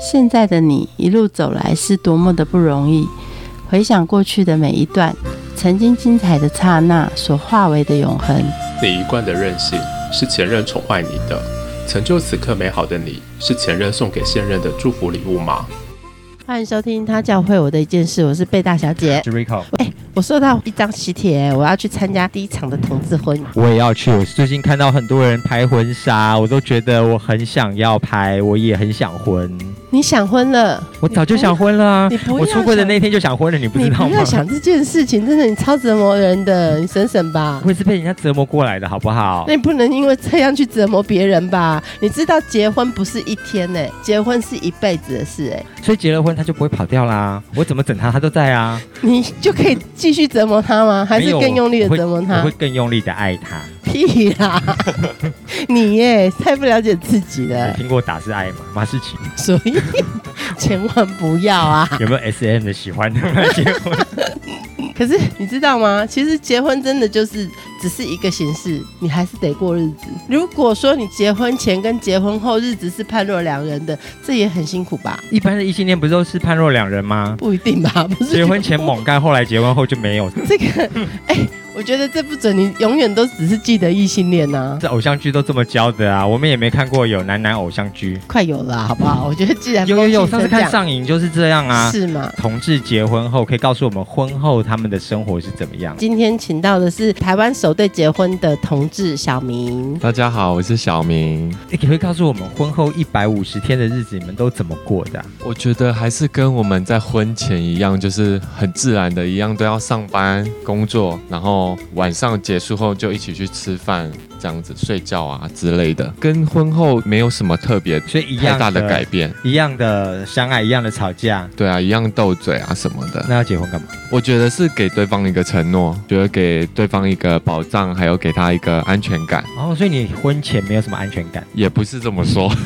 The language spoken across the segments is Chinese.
现在的你一路走来是多么的不容易，回想过去的每一段，曾经精彩的刹那所化为的永恒。你一贯的任性是前任宠坏你的，成就此刻美好的你是前任送给现任的祝福礼物吗？欢迎收听他教会我的一件事，我是贝大小姐。是 Rico，哎、我收到一张喜帖，我要去参加第一场的同志婚。我也要去。我最近看到很多人拍婚纱，我都觉得我很想要拍，我也很想婚。你想婚了？我早就想婚了啊你！不要我出柜的那天就想婚了，你不你知道吗不要？想这件事情，真的你超折磨人的，你省省吧。我也是被人家折磨过来的，好不好那？你不能因为这样去折磨别人吧？你知道结婚不是一天呢、结婚是一辈子的事哎、所以结了婚他就不会跑掉啦。我怎么整他，他都在啊。你就可以继续折磨他吗？还是更用力的折磨他我会？更用力的爱他。屁啦！你耶，太不了解自己有了，听过打是爱吗？马世奇所以 千万不要啊！有没有 S M 的喜欢他们结婚？可是你知道吗？其实结婚真的就是只是一个形式，你还是得过日子。如果说你结婚前跟结婚后日子是判若两人的，这也很辛苦吧？一般的异性恋不都是判若两人吗？不一定吧？不是结婚前猛干，后来结婚后就没有。这个，哎、我觉得这不准，你永远都只是记得异性恋呐、这偶像剧都这么教的啊，我们也没看过有男男偶像剧。快有了啊、好不好？我觉得既然有有有，上次看上瘾就是这样啊。是吗？同志结婚后可以告诉我们婚后他们的生活是怎么样？今天请到的是台湾首对结婚的同志小明。大家好，我是小明。你可以告诉我们婚后一百五十天的日子你们都怎么过的啊、我觉得还是跟我们在婚前一样，就是很自然的一样，都要上班工作，然后晚上结束后就一起去吃饭，这样子睡觉啊之类的，跟婚后没有什么特别所以一样太大的改变。一样的相爱，一样的吵架，对啊，一样斗嘴啊什么的。那要结婚干嘛？我觉得是给对方一个承诺，觉得给对方一个保障，还有给他一个安全感。哦，所以你婚前没有什么安全感，也不是这么说。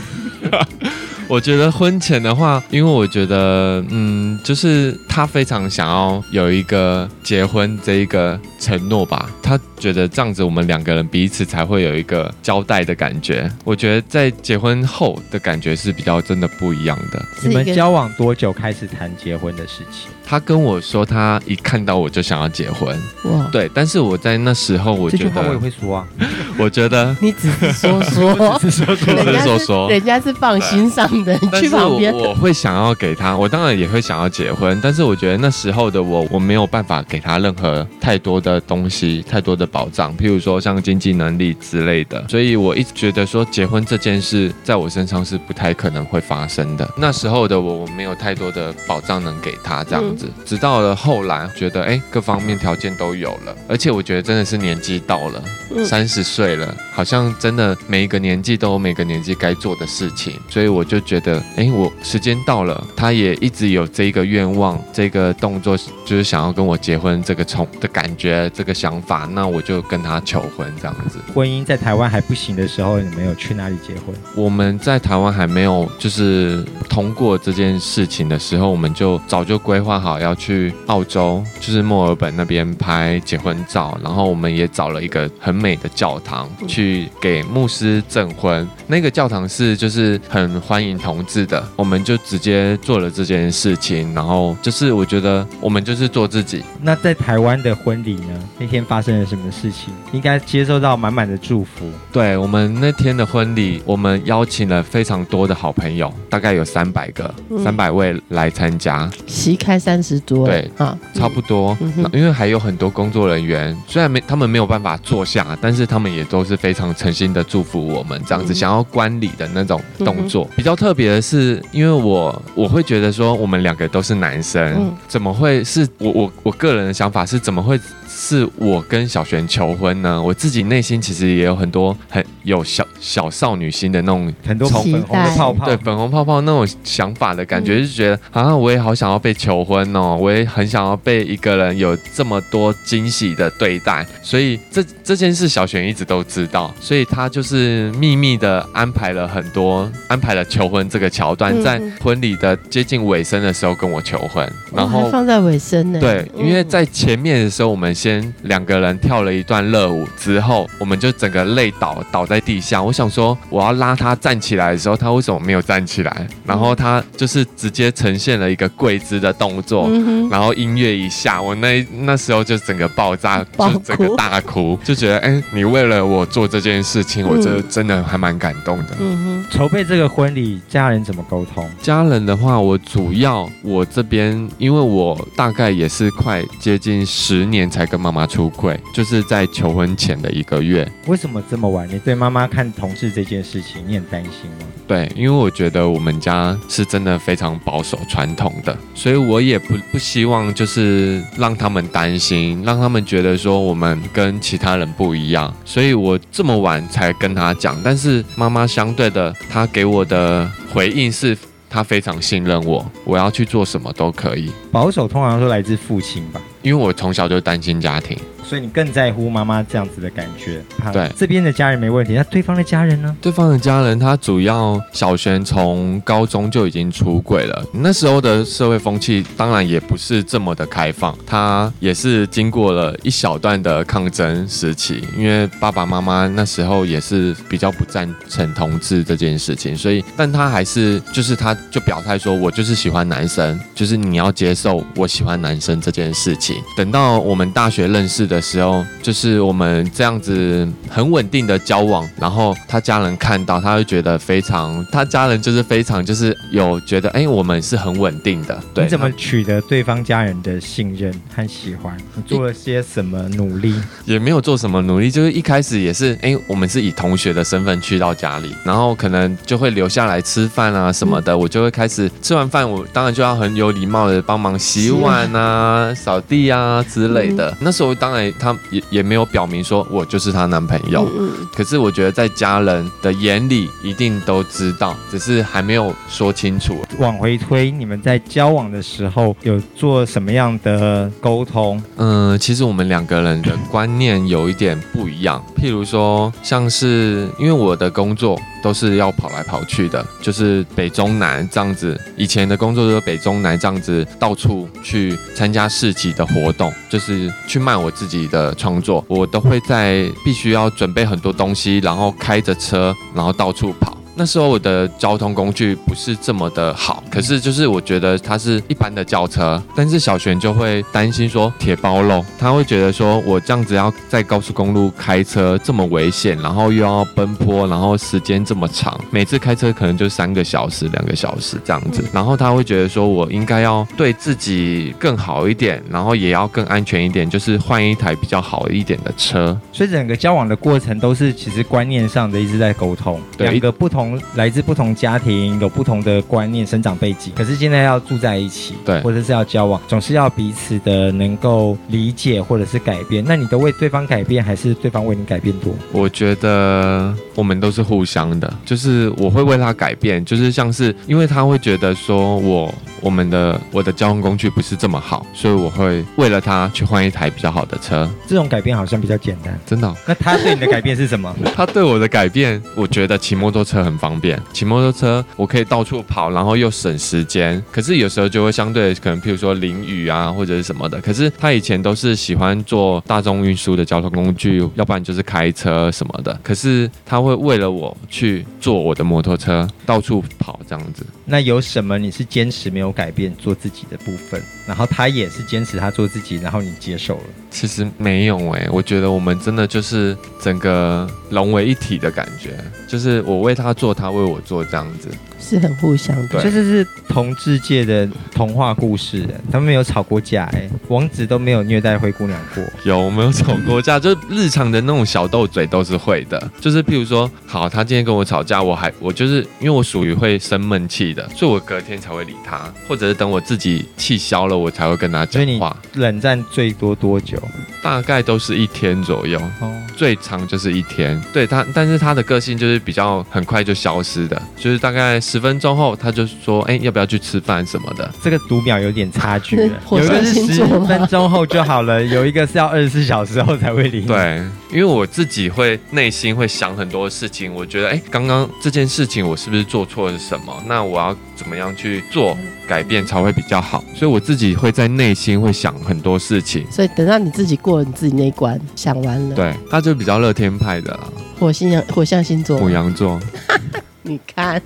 我觉得婚前的话，因为我觉得，嗯，就是他非常想要有一个结婚这一个承诺吧，他觉得这样子我们两个人彼此才会有一个交代的感觉。我觉得在结婚后的感觉是比较真的不一样的。你们交往多久开始谈结婚的事情？他跟我说，他一看到我就想要结婚，哇，对，但是我在那时候，我觉这句话我也，会说啊，我觉得你只是说说，只是说说只是人家是说说。人家是放心上的，去旁边。我会想要给他，我当然也会想要结婚，但是我觉得那时候的我，我没有办法给他任何太多的东西，太多的保障，譬如说像经济能力之类的，所以我一直觉得说结婚这件事在我身上是不太可能会发生的。那时候的我，我没有太多的保障能给他这样子，直到了后来觉得哎，各方面条件都有了，而且我觉得真的是年纪到了，嗯三十岁了，好像真的每一个年纪都有每个年纪该做的事情，所以我就觉得，哎，我时间到了，他也一直有这个愿望，这个动作，就是想要跟我结婚这个冲的感觉，这个想法，那我就跟他求婚这样子。婚姻在台湾还不行的时候，你们有去哪里结婚？我们在台湾还没有就是通过这件事情的时候，我们就早就规划好要去澳洲，就是墨尔本那边拍结婚照，然后我们也找了一个很美的教堂去给牧师证婚。那个教堂是就是很欢迎同志的，我们就直接做了这件事情，然后就是我觉得我们就是做自己，那在台湾的婚礼呢？那天发生了什么事情？应该接受到满满的祝福。对我们那天的婚礼，我们邀请了非常多的好朋友，大概有三百个、嗯三百位来参加，席开三十桌，对啊，差不多。因为还有很多工作人员，虽然没他们没有办法坐下，但是他们也都是非常诚心的祝福我们，这样子、嗯。想要观礼的那种动作。比较特别的是，因为我我会觉得说，我们两个都是男生，嗯。怎么会是我我我个人的想法是，怎么会是我跟小璇求婚呢？我自己内心其实也有很多很有小小少女心的那种很多粉红的泡泡，对粉红泡泡那种想法的感觉，嗯。就觉得啊，我也好想要被求婚哦，我也很想要被一个人有这么多惊喜的对待，所以这这件事小璇一直都知道，所以她就是秘密的安排了很多，安排了求婚这个桥段，嗯。在婚礼的接近尾声的时候跟我求婚，然哦后放在尾声呢。对，嗯因为在前面的时候，我们先两个人跳了一段热舞，之后我们就整个累倒倒在地下。我想说，我要拉他站起来的时候，他为什么没有站起来？然后后他就是直接呈现了一个跪姿的动作。嗯，然后音乐一下，我那那时候就整个爆炸，爆就整个大哭，就觉得哎、你为了我做这件事情，我觉得嗯真的还蛮感动的。嗯筹备这个婚礼，家人怎么沟通？家人的话，我主要我这边，因为我大概也是快接近十年才跟妈妈出柜，就是在求婚前的一个月。为什么这么晚？你对妈妈看同志这件事情，你很担心吗？对，因为我觉得我们家是真的非常保守传统的，所以我也不不希望就是让他们担心，让他们觉得说我们跟其他人不一样，所以我这么晚才跟他讲。但是妈妈相对的，她给我的回应是。她非常信任我，我要去做什么都可以，保守通常都来自父亲吧，因为我从小就单亲家庭。所以你更在乎妈妈这样子的感觉。对这边的家人没问题，那对方的家人呢？对方的家人，他主要小璇从高中就已经出轨了。那时候的社会风气当然也不是这么的开放，他也是经过了一小段的抗争时期。因为爸爸妈妈那时候也是比较不赞成同志这件事情，所以但他还是就是他就表态说，我就是喜欢男生，就是你要接受我喜欢男生这件事情。等到我们大学认识的时候，就是我们这样子很稳定的交往，然后他家人看到，他会觉得非常，他家人就是非常就是有觉得，哎，我们是很稳定的。对，你怎么取得对方家人的信任和喜欢？你做了些什么努力？也没有做什么努力，就是一开始也是，哎，我们是以同学的身份去到家里，然后可能就会留下来吃饭啊什么的，我就会开始吃完饭，我当然就要很有礼貌的帮忙洗碗啊、扫地啊之类的。那时候当然他也也没有表明说我就是她男朋友，嗯可是我觉得在家人的眼里一定都知道，只是还没有说清楚。往回推，你们在交往的时候有做什么样的沟通？嗯，其实我们两个人的观念有一点不一样。譬如说，像是因为我的工作都是要跑来跑去的，就是北中南这样子。以前的工作就是北中南这样子，到处去参加市集的活动，就是去卖我自己的创作。我都会在必须要准备很多东西，然后开着车，然后到处跑。那时候我的交通工具不是这么的好，可是就是我觉得它是一般的轿车，但是小璇就会担心说铁包漏，他会觉得说我这样子要在高速公路开车这么危险，然后又要奔波，然后时间这么长，每次开车可能就三个小时、两个小时这样子，然后他会觉得说我应该要对自己更好一点，然后也要更安全一点，就是换一台比较好一点的车。所以整个交往的过程都是其实观念上的一直在沟通，对。两个不同来自不同家庭，有不同的观念、生长背景，可是现在要住在一起，对或者是要交往，总是要彼此的能够理解或者是改变。那你都为对方改变，还是对方为你改变多？我觉得我们都是互相的，就是我会为他改变，就是像是因为他会觉得说我我们的我的交通工具不是这么好，所以我会为了他去换一台比较好的车。这种改变好像比较简单。真的哦、那他对你的改变是什么？他对我的改变，我觉得骑摩托车很方便，骑摩托车我可以到处跑，然后又省时间。可是有时候就会相对可能，譬如说淋雨啊或者是什么的。可是他以前都是喜欢坐大众运输的交通工具，要不然就是开车什么的。可是他会为了我去坐我的摩托车到处跑这样子。那有什么你是坚持没有改变做自己的部分，然后他也是坚持他做自己，然后你接受了。其实没有诶、我觉得我们真的就是整个融为一体的感觉，就是我为他做，他为我做这样子。是很互相的。对这就是同志界的童话故事，他们没有吵过架，哎，王子都没有虐待灰姑娘过。有，我们有吵过架，就是日常的那种小斗嘴都是会的。就是譬如说，好，他今天跟我吵架，我还我就是因为我属于会生闷气的，所以我隔天才会理他，或者是等我自己气消了，我才会跟他讲话。冷战最多多久？大概都是一天左右，哦，最长就是一天。对他，但是他的个性就是比较很快就消失的，就是大概十分钟后，他就说，哎、要不要去吃饭什么的。这个读秒有点差距 有一个是十象星座吗分钟后就好了，有一个是要二十四小时后才会理你。对，因为我自己会内心会想很多事情，我觉得，哎，刚刚这件事情我是不是做错了什么？那我要怎么样去做改变才会比较好？所以我自己会在内心会想很多事情。所以等到你自己过了你自己那一关，想完了，对，他就比较乐天派的啦，火星羊火象星座，母羊座。你看，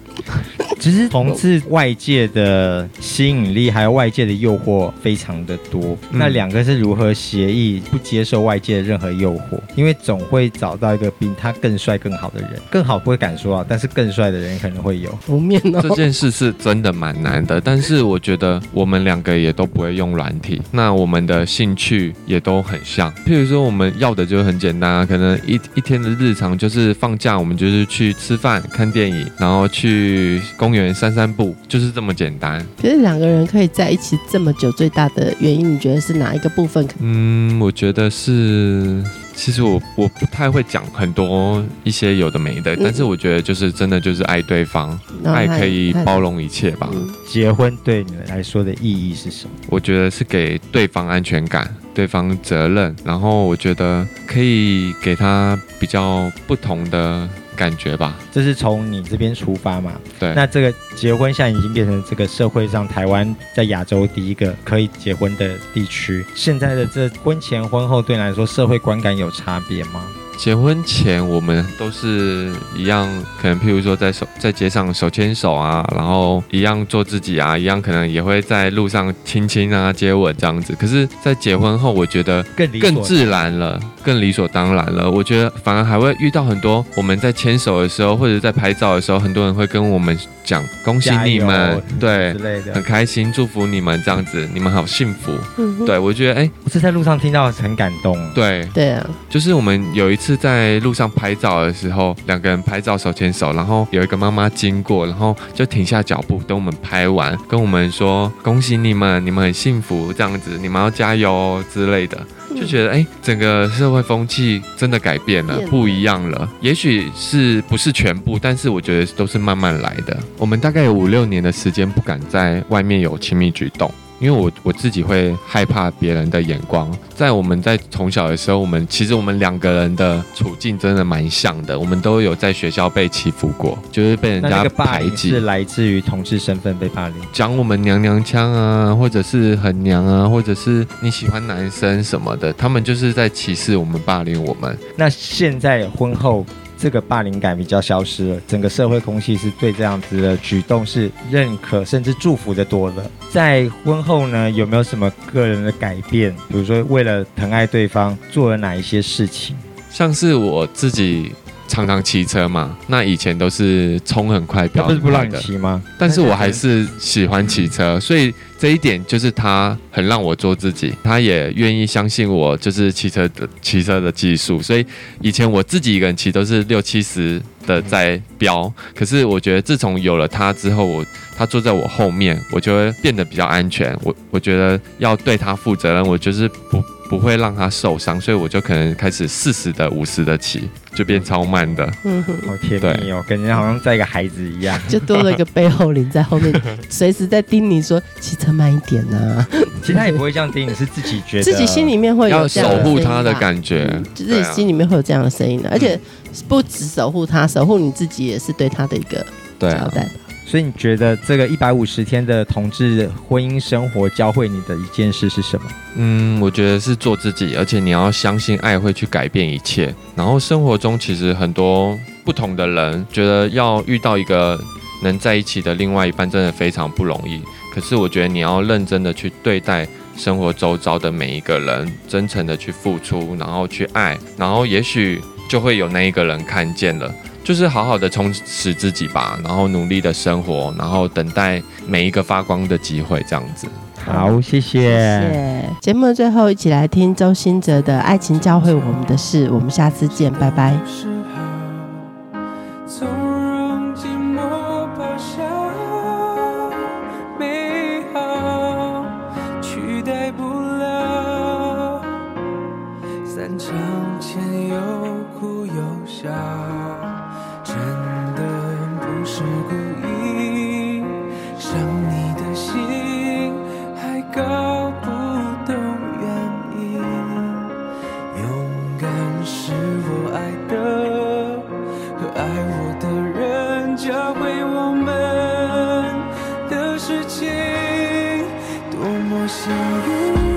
只是同志外界的吸引力还有外界的诱惑非常的多，嗯那两个是如何协议不接受外界的任何诱惑？因为总会找到一个比他更帅更好的人，更好不会敢说啊，但是更帅的人可能会有。不面这哦。件事是真的蛮难的，但是我觉得我们两个也都不会用软体，那我们的兴趣也都很像。譬如说，我们要的就很简单啊，可能一一天的日常就是放假，我们就是去吃饭、看电影，然后去公园散散步，就是这么简单。其实两个人可以在一起这么久，最大的原因，你觉得是哪一个部分？嗯，我觉得是，其实我我不太会讲很多一些有的没的，但是我觉得就是真的就是爱对方，爱可以包容一切吧。嗯结婚对你来说的意义是什么？我觉得是给对方安全感，对方责任，然后我觉得可以给他比较不同的感觉吧。这是从你这边出发嘛？对，那这个结婚现在已经变成这个社会上台湾在亚洲第一个可以结婚的地区。现在的这婚前婚后对你来说，社会观感有差别吗？结婚前我们都是一样，可能譬如说在手在街上手牵手啊，然后一样做自己啊，一样可能也会在路上亲亲啊、接吻这样子。可是，在结婚后，我觉得更更自然了，更理所当然了。我觉得反而还会遇到很多我们在牵手的时候，或者在拍照的时候，很多人会跟我们讲恭喜你们，对之，类的很。开心，祝福你们这样子，你们好幸福。嗯对我觉得，哎、我是在路上听到很感动。对，对啊，就是我们有一次在路上拍照的时候，两个人拍照手牵手，然后有一个妈妈经过，然后就停下脚步等我们拍完，跟我们说恭喜你们，你们很幸福这样子，你们要加油哦之类的。就觉得哎、整个社会风气真的改变了变，了不一样了。也许是不是全部，但是我觉得都是慢慢来的。我们大概有五六年的时间不敢在外面有亲密举动。因为我我自己会害怕别人的眼光，在我们在从小的时候，我们其实我们两个人的处境真的蛮像的，我们都有在学校被欺负过，就是被人家排挤是，来自于同志身份被霸凌。讲我们娘娘腔啊，或者是很娘啊，或者是你喜欢男生什么的，他们就是在歧视我们、霸凌我们。那现在婚后，这个霸凌感比较消失了，整个社会空气是对这样子的举动是认可甚至祝福的多了。在婚后呢，有没有什么个人的改变？比如说为了疼爱对方，做了哪一些事情？像是我自己常常骑车嘛，那以前都是冲很快、他飙不是不让你骑吗？但是我还是喜欢骑车，所以这一点就是他很让我做自己，他也愿意相信我就是骑车的骑车的技术，所以以前我自己一个人骑都是六七十的在飙，可是我觉得自从有了他之后，我他坐在我后面，我就会变得比较安全，我我觉得要对他负责任，我就是不。不会让他受伤，所以我就可能开始四十的、五十的骑，就变超慢的。嗯哼，好甜蜜哦，感觉好像在一个孩子一样。就多了一个背后灵在后面，随时在叮你说骑车慢一点呐、其实他也不会这样叮你，是自己觉得。自己心里面会有要这样守护他的感觉嗯，就自己心里面会有这样的声音的，而且不止守护他，守护你自己也是对他的一个交代。吧。所以你觉得这个一百五十天的同志婚姻生活教会你的一件事是什么？嗯，我觉得是做自己，而且你要相信爱会去改变一切。然后生活中其实很多不同的人，觉得要遇到一个能在一起的另外一半，真的非常不容易。可是我觉得你要认真的去对待生活周遭的每一个人，真诚的去付出，然后去爱，然后也许就会有那一个人看见了。就是好好的充实自己吧，然后努力的生活，然后等待每一个发光的机会，这样子。好，谢谢。谢谢。节目的最后，一起来听周兴哲的《爱情教会我们的事》，我们下次见，拜拜。教会我们的事情。多么幸运